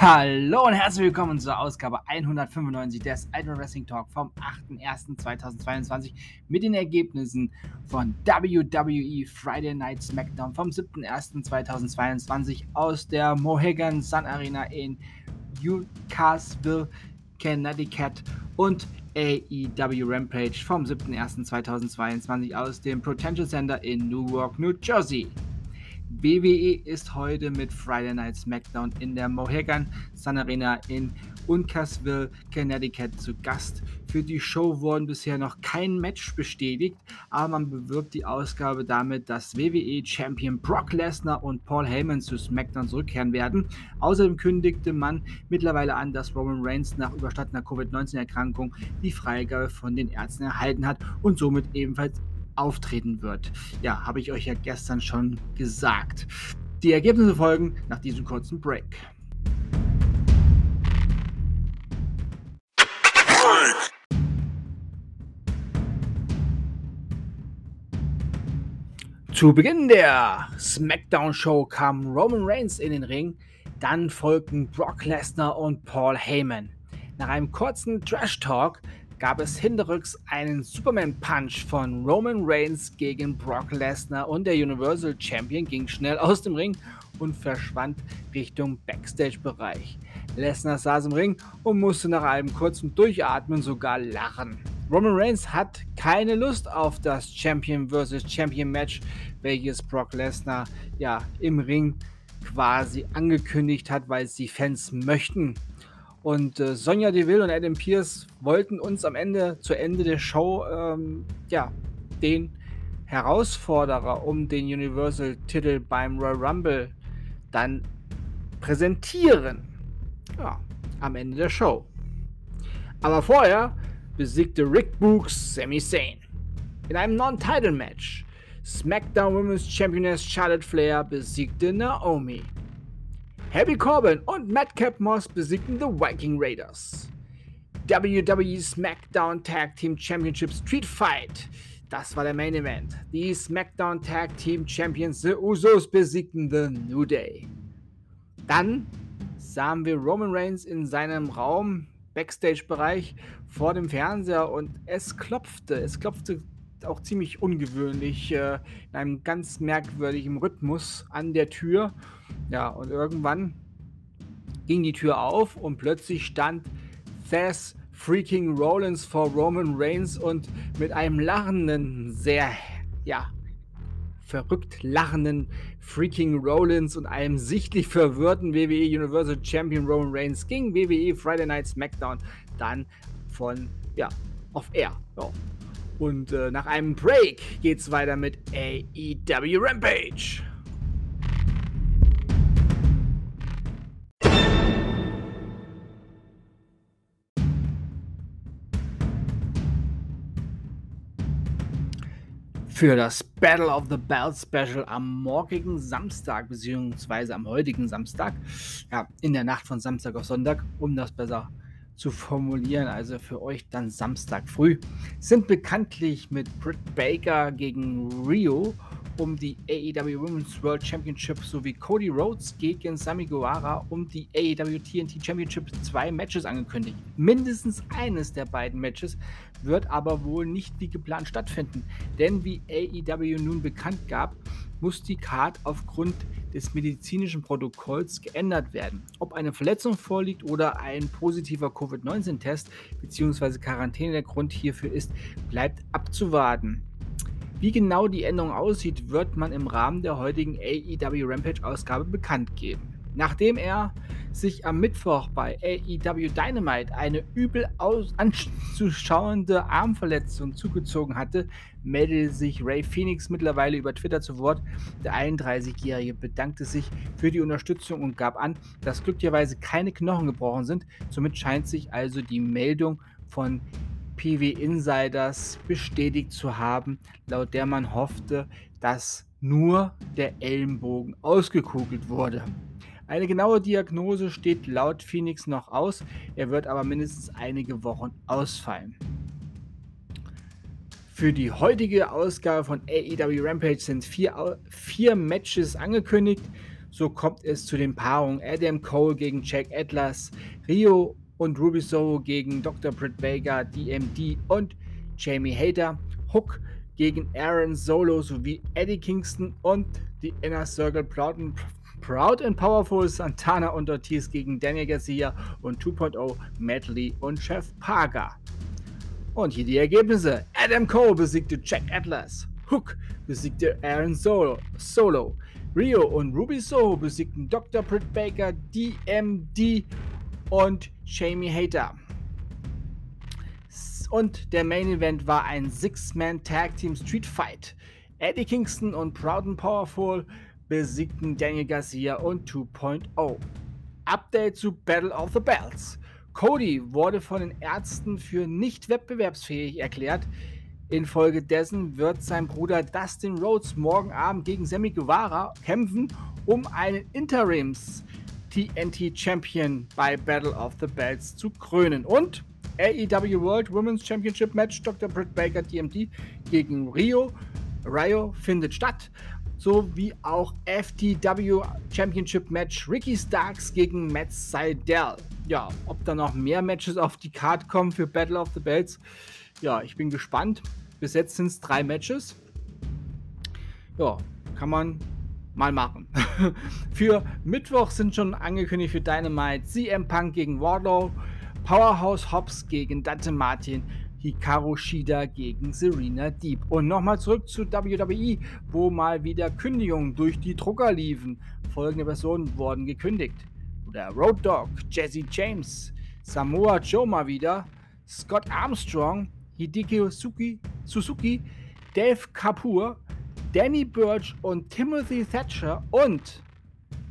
Hallo und herzlich willkommen zur Ausgabe 195 des Idol Wrestling Talk vom 8.01.2022 mit den Ergebnissen von WWE Friday Night SmackDown vom 7.01.2022 aus der Mohegan Sun Arena in Newcastle, Connecticut und AEW Rampage vom 7.01.2022 aus dem Potential Center in Newark, New Jersey. WWE ist heute mit Friday Night SmackDown in der Mohegan Sun Arena in Uncasville, Connecticut zu Gast. Für die Show wurden bisher noch kein Match bestätigt, aber man bewirbt die Ausgabe damit, dass WWE Champion Brock Lesnar und Paul Heyman zu SmackDown zurückkehren werden. Außerdem kündigte man mittlerweile an, dass Roman Reigns nach überstandener Covid-19-Erkrankung die Freigabe von den Ärzten erhalten hat und somit ebenfalls auftreten wird. Ja, habe ich euch ja gestern schon gesagt. Die Ergebnisse folgen nach diesem kurzen Break. Zu Beginn der SmackDown-Show kam Roman Reigns in den Ring, dann folgten Brock Lesnar und Paul Heyman. Nach einem kurzen Trash-Talk gab es hinterrücks einen Superman-Punch von Roman Reigns gegen Brock Lesnar und der Universal Champion ging schnell aus dem Ring und verschwand Richtung Backstage-Bereich. Lesnar saß im Ring und musste nach einem kurzen Durchatmen sogar lachen. Roman Reigns hat keine Lust auf das Champion vs. Champion Match, welches Brock Lesnar ja im Ring quasi angekündigt hat, weil es die Fans möchten. Und äh, Sonja Deville und Adam Pierce wollten uns am Ende, zu Ende der Show, ähm, ja, den Herausforderer um den Universal-Titel beim Royal Rumble dann präsentieren. Ja, am Ende der Show. Aber vorher besiegte Rick Books Sami Zayn in einem Non-Title-Match. SmackDown Women's Championess Charlotte Flair besiegte Naomi. Happy Corbin und Madcap Moss besiegten The Viking Raiders. WWE SmackDown Tag Team Championship Street Fight. Das war der Main Event. Die SmackDown Tag Team Champions The Usos besiegten The New Day. Dann sahen wir Roman Reigns in seinem Raum, Backstage-Bereich, vor dem Fernseher und es klopfte. Es klopfte auch ziemlich ungewöhnlich, äh, in einem ganz merkwürdigen Rhythmus an der Tür. Ja, und irgendwann ging die Tür auf und plötzlich stand Thess freaking Rollins vor Roman Reigns und mit einem lachenden, sehr, ja, verrückt lachenden freaking Rollins und einem sichtlich verwirrten WWE Universal Champion Roman Reigns ging WWE Friday Night SmackDown dann von, ja, auf Air. Ja. Und äh, nach einem Break geht's weiter mit AEW Rampage. Für das Battle of the Bell Special am morgigen Samstag, beziehungsweise am heutigen Samstag, ja, in der Nacht von Samstag auf Sonntag, um das besser zu formulieren, also für euch dann Samstag früh, sind bekanntlich mit Britt Baker gegen Rio um die AEW Women's World Championship sowie Cody Rhodes gegen Sami Guevara um die AEW TNT Championship zwei Matches angekündigt. Mindestens eines der beiden Matches wird aber wohl nicht wie geplant stattfinden, denn wie AEW nun bekannt gab, muss die Card aufgrund des medizinischen Protokolls geändert werden. Ob eine Verletzung vorliegt oder ein positiver Covid-19-Test bzw. Quarantäne der Grund hierfür ist, bleibt abzuwarten. Wie genau die Änderung aussieht, wird man im Rahmen der heutigen AEW Rampage-Ausgabe bekannt geben. Nachdem er sich am Mittwoch bei AEW Dynamite eine übel anzuschauende Armverletzung zugezogen hatte, meldete sich Ray Phoenix mittlerweile über Twitter zu Wort. Der 31-Jährige bedankte sich für die Unterstützung und gab an, dass glücklicherweise keine Knochen gebrochen sind. Somit scheint sich also die Meldung von PW Insiders bestätigt zu haben, laut der man hoffte, dass nur der Ellenbogen ausgekugelt wurde. Eine genaue Diagnose steht laut Phoenix noch aus, er wird aber mindestens einige Wochen ausfallen. Für die heutige Ausgabe von AEW Rampage sind vier, vier Matches angekündigt So kommt es zu den Paarungen Adam Cole gegen Jack Atlas, Rio und Ruby Soho gegen Dr. Britt Baker, DMD und Jamie Hater, Hook gegen Aaron Solo sowie Eddie Kingston und die Inner Circle Proud Proud and Powerful Santana und Ortiz gegen Daniel Garcia und 2.0 Matt Lee und Chef Parker. Und hier die Ergebnisse. Adam Cole besiegte Jack Atlas. Hook besiegte Aaron Solo. Solo. Rio und Ruby Soho besiegten Dr. Britt Baker, DMD und Jamie Hater. Und der Main Event war ein Six-Man Tag Team Street Fight. Eddie Kingston und Proud and Powerful besiegten Daniel Garcia und 2.0. Update zu Battle of the Belts. Cody wurde von den Ärzten für nicht wettbewerbsfähig erklärt. Infolgedessen wird sein Bruder Dustin Rhodes morgen Abend gegen Sammy Guevara kämpfen, um einen Interims TNT Champion bei Battle of the Belts zu krönen. Und AEW World Women's Championship Match Dr. Britt Baker DMD gegen Rio Rio findet statt. So wie auch FTW Championship Match Ricky Starks gegen Matt Seidel. Ja, ob da noch mehr Matches auf die Card kommen für Battle of the Belts. Ja, ich bin gespannt. Bis jetzt sind es drei Matches. Ja, kann man mal machen. für Mittwoch sind schon angekündigt für Dynamite CM Punk gegen Wardlow, Powerhouse Hobbs gegen Dante Martin, Hikaru Shida gegen Serena Deep. Und nochmal zurück zu WWE, wo mal wieder Kündigungen durch die Drucker liefen. Folgende Personen wurden gekündigt. Der Road Dog, Jesse James, Samoa Joe mal wieder, Scott Armstrong, Hideki Suzuki, Suzuki Dave Kapoor, Danny Birch und Timothy Thatcher und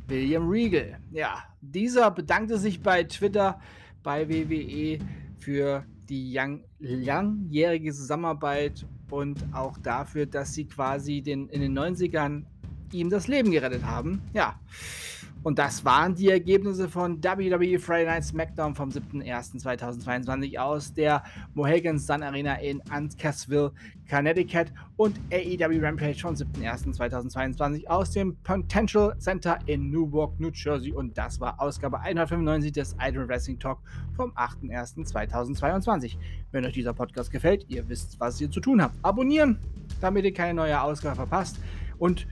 William Regal. Ja, dieser bedankte sich bei Twitter bei WWE für die lang, langjährige Zusammenarbeit und auch dafür, dass sie quasi den, in den 90ern ihm das Leben gerettet haben. Ja. Und das waren die Ergebnisse von WWE Friday Night SmackDown vom 7.01.2022 aus der Mohegan Sun Arena in Uncasville, Connecticut und AEW Rampage vom 7.01.2022 aus dem Potential Center in Newark, New Jersey. Und das war Ausgabe 195 des Idol Wrestling Talk vom 8.01.2022. Wenn euch dieser Podcast gefällt, ihr wisst, was ihr zu tun habt. Abonnieren, damit ihr keine neue Ausgabe verpasst. Und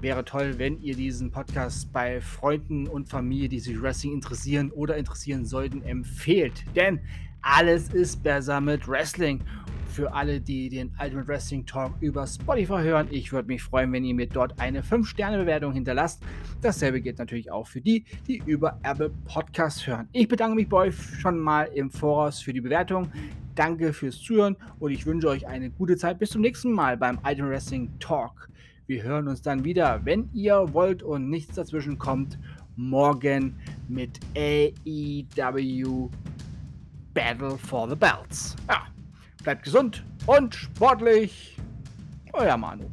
Wäre toll, wenn ihr diesen Podcast bei Freunden und Familie, die sich Wrestling interessieren oder interessieren sollten, empfehlt. Denn alles ist besser mit Wrestling. Für alle, die den Ultimate Wrestling Talk über Spotify hören, ich würde mich freuen, wenn ihr mir dort eine 5-Sterne-Bewertung hinterlasst. Dasselbe gilt natürlich auch für die, die über Apple Podcasts hören. Ich bedanke mich bei euch schon mal im Voraus für die Bewertung. Danke fürs Zuhören und ich wünsche euch eine gute Zeit. Bis zum nächsten Mal beim Ultimate Wrestling Talk. Wir hören uns dann wieder, wenn ihr wollt und nichts dazwischen kommt, morgen mit AEW Battle for the Belts. Ja, bleibt gesund und sportlich. Euer Manu.